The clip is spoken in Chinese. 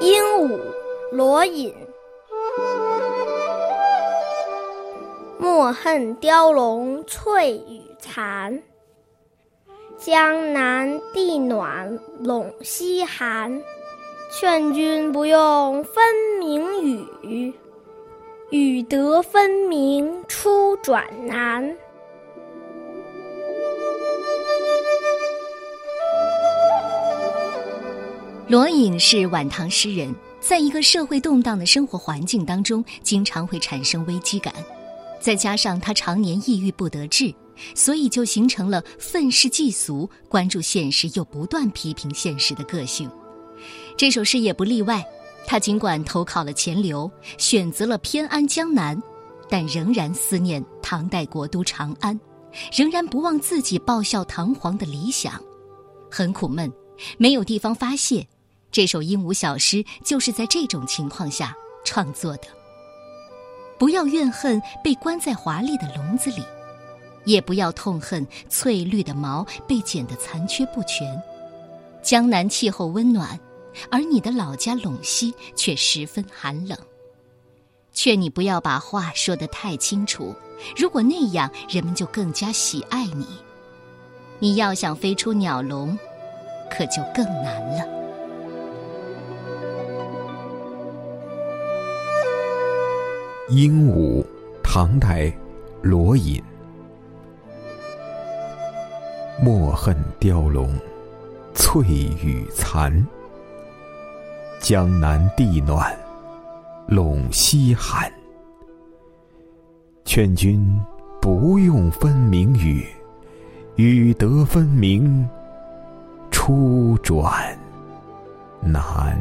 鹦鹉罗隐。莫恨雕龙翠羽残，江南地暖陇西寒。劝君不用分明语，语得分明初转难。罗隐是晚唐诗人，在一个社会动荡的生活环境当中，经常会产生危机感。再加上他常年抑郁不得志，所以就形成了愤世嫉俗、关注现实又不断批评现实的个性。这首诗也不例外。他尽管投考了钱流，选择了偏安江南，但仍然思念唐代国都长安，仍然不忘自己报效唐皇的理想，很苦闷，没有地方发泄。这首鹦鹉小诗就是在这种情况下创作的。不要怨恨被关在华丽的笼子里，也不要痛恨翠绿的毛被剪得残缺不全。江南气候温暖，而你的老家陇西却十分寒冷。劝你不要把话说得太清楚，如果那样，人们就更加喜爱你。你要想飞出鸟笼，可就更难了。鹦鹉，唐代，罗隐。莫恨雕龙，翠羽残。江南地暖，陇西寒。劝君不用分明语，语得分明初转难。